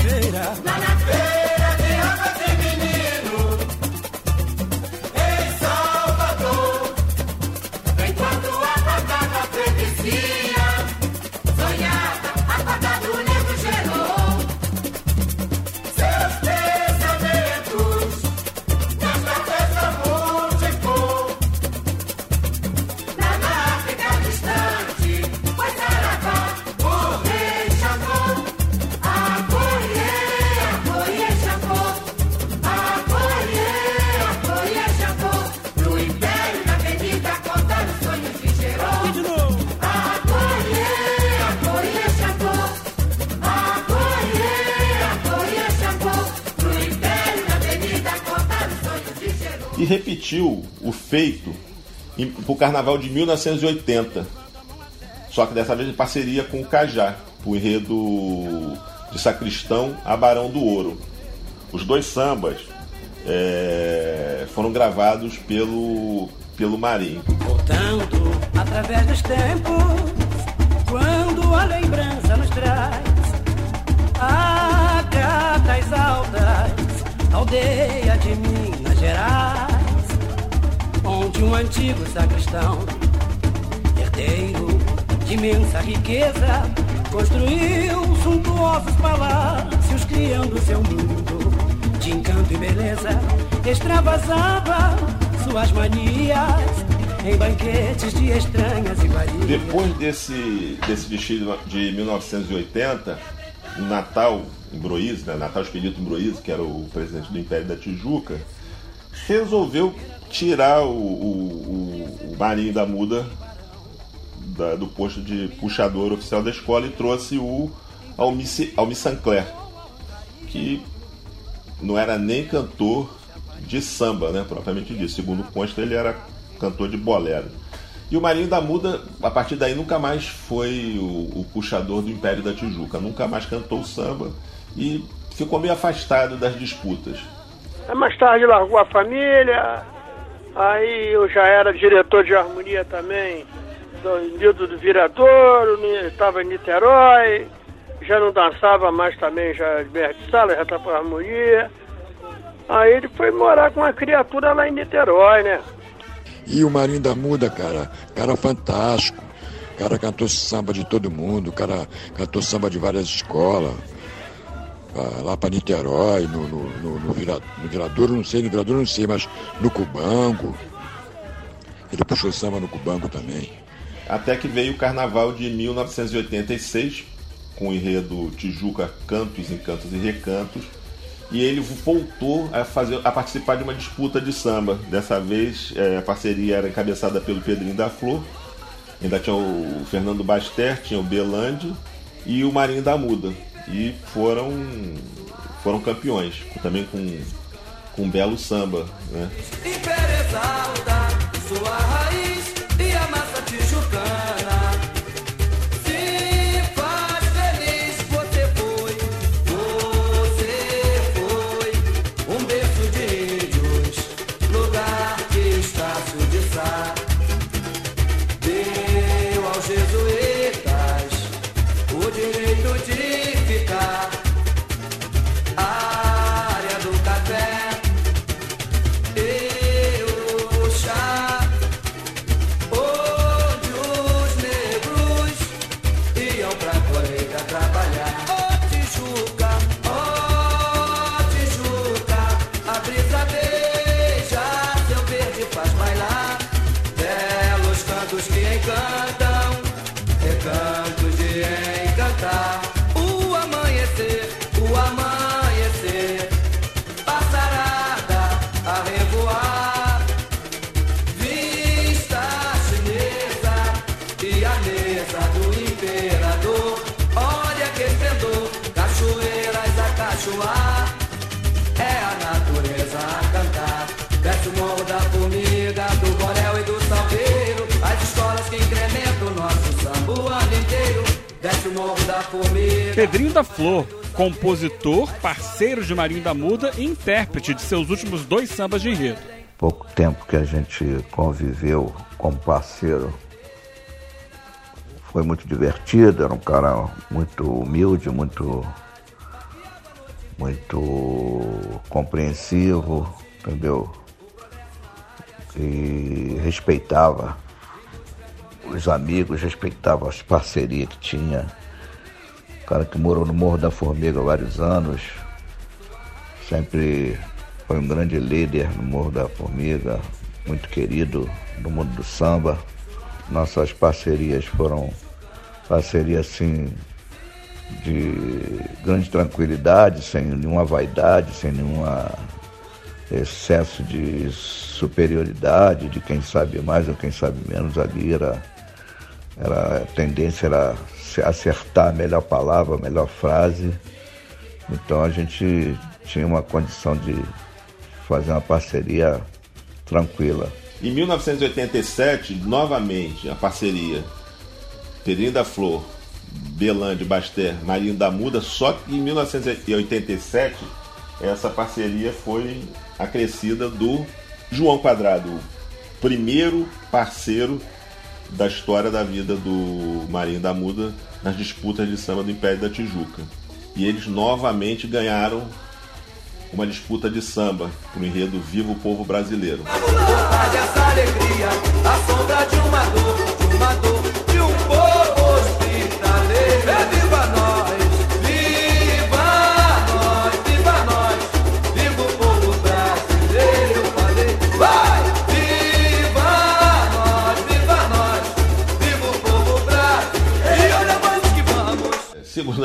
feira, lá na feito para o carnaval de 1980. Só que dessa vez em parceria com o Cajá, o enredo de Sacristão a Barão do Ouro. Os dois sambas é, foram gravados pelo, pelo Marinho. Voltando através dos tempos, quando a lembrança nos traz acatas altas, aldeia de Minas Gerais, onde um antigo sacristão, herdeiro de imensa riqueza, construiu suntuosos palácios, criando seu mundo de encanto e beleza, extravasava suas manias em banquetes de estranhas iguarias. Depois desse, desse desfile de 1980, em Natal, em Broís, né, Natal Espírito em que era o presidente do Império da Tijuca, resolveu tirar o, o, o, Marinho da Muda da- do posto de puxador oficial da escola e trouxe o Almi, Almi que não era nem cantor de samba, né, propriamente dito. Segundo consta, ele era cantor de bolero. E o Marinho da Muda, a partir daí, nunca mais foi o, o puxador do Império da Tijuca, nunca mais cantou samba e ficou meio afastado das disputas. Aí mais tarde largou a família, aí eu já era diretor de harmonia também do Nido do Viradouro, estava em Niterói, já não dançava mais também, já de Sala, já estava por harmonia. Aí ele foi morar com uma criatura lá em Niterói, né? E o Marinho da Muda, cara, cara fantástico. O cara cantou samba de todo mundo, o cara cantou samba de várias escolas. Ah, Lá para Niterói, no, no, no, no, Vira- no Viradouro, não sei, no Viradouro não sei, mas no Cubango. Ele puxou samba no Cubango também. Até que veio o carnaval de 1986, com o enredo Tijuca Cantos, Encantos e Recantos. E ele voltou a, fazer, a participar de uma disputa de samba. Dessa vez eh, a parceria era encabeçada pelo Pedrinho da Flor. Ainda tinha o Fernando Baster, tinha o Belandi e o Marinho da Muda. E foram, foram campeões, também com, com um belo samba. Né? Recantos de Pedrinho da Flor, compositor, parceiro de Marinho da Muda e intérprete de seus últimos dois sambas de enredo. Pouco tempo que a gente conviveu como parceiro foi muito divertido, era um cara muito humilde, muito muito compreensivo, entendeu? E respeitava os amigos, respeitava as parcerias que tinha. Cara que morou no Morro da Formiga há vários anos, sempre foi um grande líder no Morro da Formiga, muito querido no mundo do samba. Nossas parcerias foram parcerias assim de grande tranquilidade, sem nenhuma vaidade, sem nenhum excesso de superioridade, de quem sabe mais ou quem sabe menos. Ali era, era a tendência era acertar a melhor palavra, a melhor frase. Então a gente tinha uma condição de fazer uma parceria tranquila. Em 1987, novamente, a parceria Pedrinho da Flor, Belande, Baster, Marinho da Muda, só que em 1987 essa parceria foi acrescida do João Quadrado, o primeiro parceiro da história da vida do Marinho da Muda nas disputas de samba do Império da Tijuca. E eles novamente ganharam uma disputa de samba para o enredo Viva o Povo Brasileiro.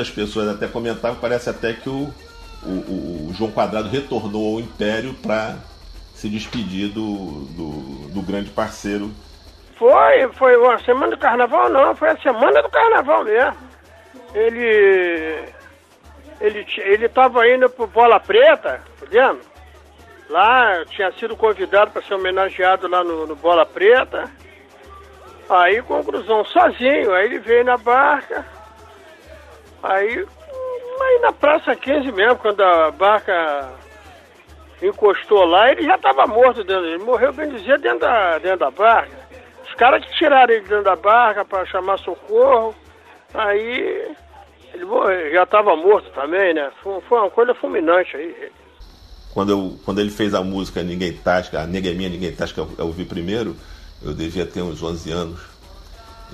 As pessoas até comentavam, parece até que o, o, o- João Quadrado retornou ao Império para se despedir do, do, do grande parceiro. Foi, foi uma semana do carnaval não, foi a semana do carnaval mesmo. Ele. Ele, ele tava indo pro Bola Preta, tá? Lá tinha sido convidado para ser homenageado lá no, no Bola Preta. Aí conclusão, sozinho, aí ele veio na barca. Aí, aí na Praça 15 mesmo, quando a barca encostou lá, ele já estava morto dentro. Ele morreu, bem dizer, dentro da, dentro da barca. Os caras que tiraram ele dentro da barca para chamar socorro, aí ele já estava morto também, né? Foi, foi uma coisa fulminante aí. Quando, eu, quando ele fez a música Ninguém Tasca, a Nega é Minha, Ninguém Tasca, eu ouvi primeiro, eu devia ter uns 11 anos.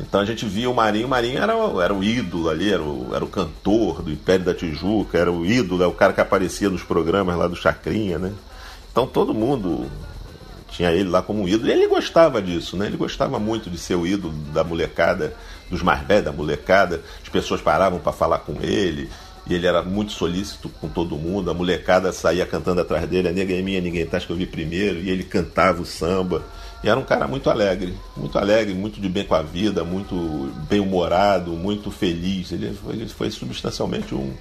Então a gente via o Marinho, o Marinho era, era o ídolo ali, era o, era o cantor do Império da Tijuca, era o ídolo, é o cara que aparecia nos programas lá do Chacrinha, né? Então todo mundo tinha ele lá como ídolo. E ele gostava disso, né? Ele gostava muito de ser o ídolo da molecada, dos mais velhos da molecada. As pessoas paravam para falar com ele. E ele era muito solícito com todo mundo. A molecada saía cantando atrás dele. A nega é minha, ninguém tá, acho que eu vi primeiro. E ele cantava o samba. E era um cara muito alegre, muito alegre, muito de bem com a vida, muito bem-humorado, muito feliz. Ele foi, ele foi substancialmente um,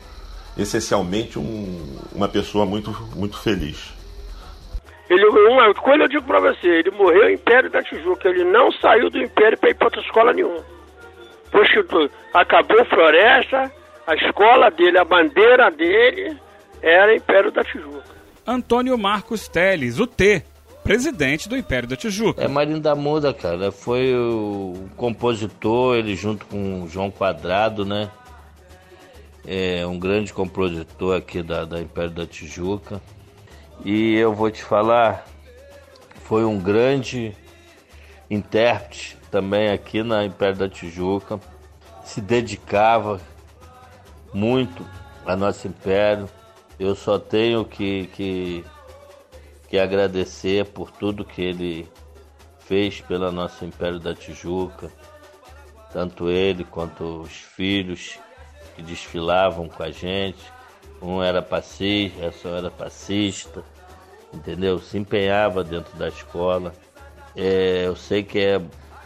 essencialmente um, uma pessoa muito, muito feliz. Ele, uma coisa eu digo pra você, ele morreu no Império da Tijuca, ele não saiu do Império pra ir pra outra escola nenhuma. Poxa, acabou Floresta, a escola dele, a bandeira dele era Império da Tijuca. Antônio Marcos Teles, o T, presidente do Império da Tijuca. É Marinho da Muda, cara. Foi o compositor, ele junto com o João Quadrado, né? É um grande compositor aqui da, da Império da Tijuca. E eu vou te falar, foi um grande intérprete também aqui na Império da Tijuca. Se dedicava muito ao nosso Império. Eu só tenho que, que, que agradecer por tudo que ele fez pela nosso Império da Tijuca. Tanto ele quanto os filhos que desfilavam com a gente. Um era passista, só era passista, entendeu? Se empenhava dentro da escola. É, eu sei que é,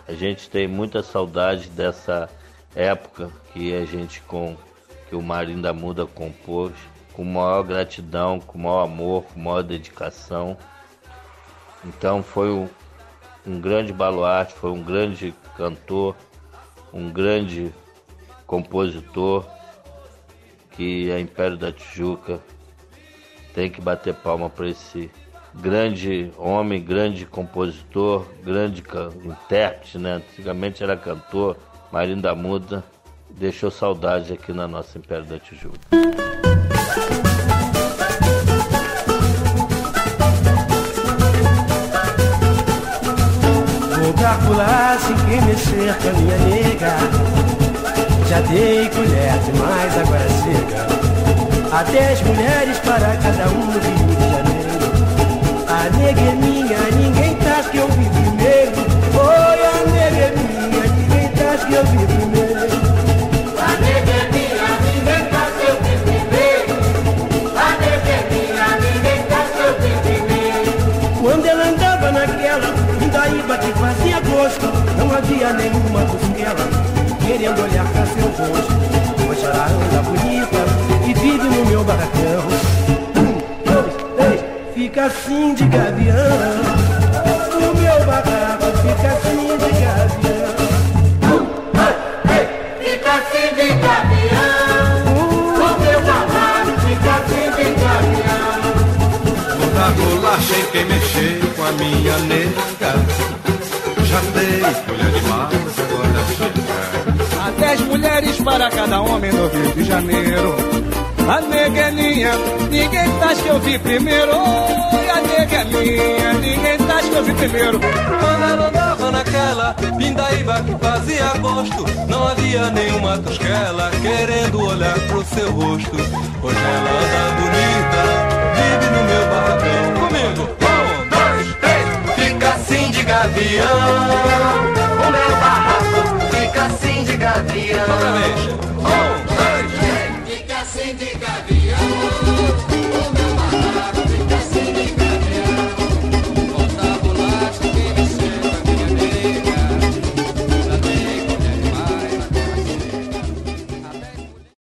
a gente tem muita saudade dessa época que a gente com que o Marinho da Muda compôs, com maior gratidão, com maior amor, com maior dedicação. Então foi um, um grande baluarte, foi um grande cantor, um grande compositor que a Império da Tijuca tem que bater palma para esse grande homem, grande compositor, grande intérprete, né? Antigamente era cantor, Marinho da Muda, deixou saudade aqui na nossa Império da Tijuca. Vou calcular se quem mexer com a minha nega. Já dei colher demais, agora chega. Há dez mulheres para cada um no Rio de Janeiro. A nega é minha, ninguém tá que eu vi primeiro. Oi, a nega é minha, ninguém tá que eu vi primeiro Não havia nenhuma costela Querendo olhar pra seu rosto Hoje ela anda bonita E vive no meu barracão Um, dois, três Fica assim de gavião No meu barraco Fica assim de gavião Fica assim de gavião. O meu babado fica assim de gavião. Vou dar bolacha em quem mexer com a minha nega. Já dei colher demais, agora chega. Há dez mulheres para cada homem no Rio de Janeiro. A nega é minha, ninguém tá que eu vi primeiro. Oi, a nega é minha, ninguém tá que eu vi primeiro. Quando ela andava naquela pindaíba que fazia gosto Não havia nenhuma tosquela querendo olhar pro seu rosto Hoje gavião. O meu barraco fica assim de gavião. Outra vez. Um, dois, três. Fica assim de gavião.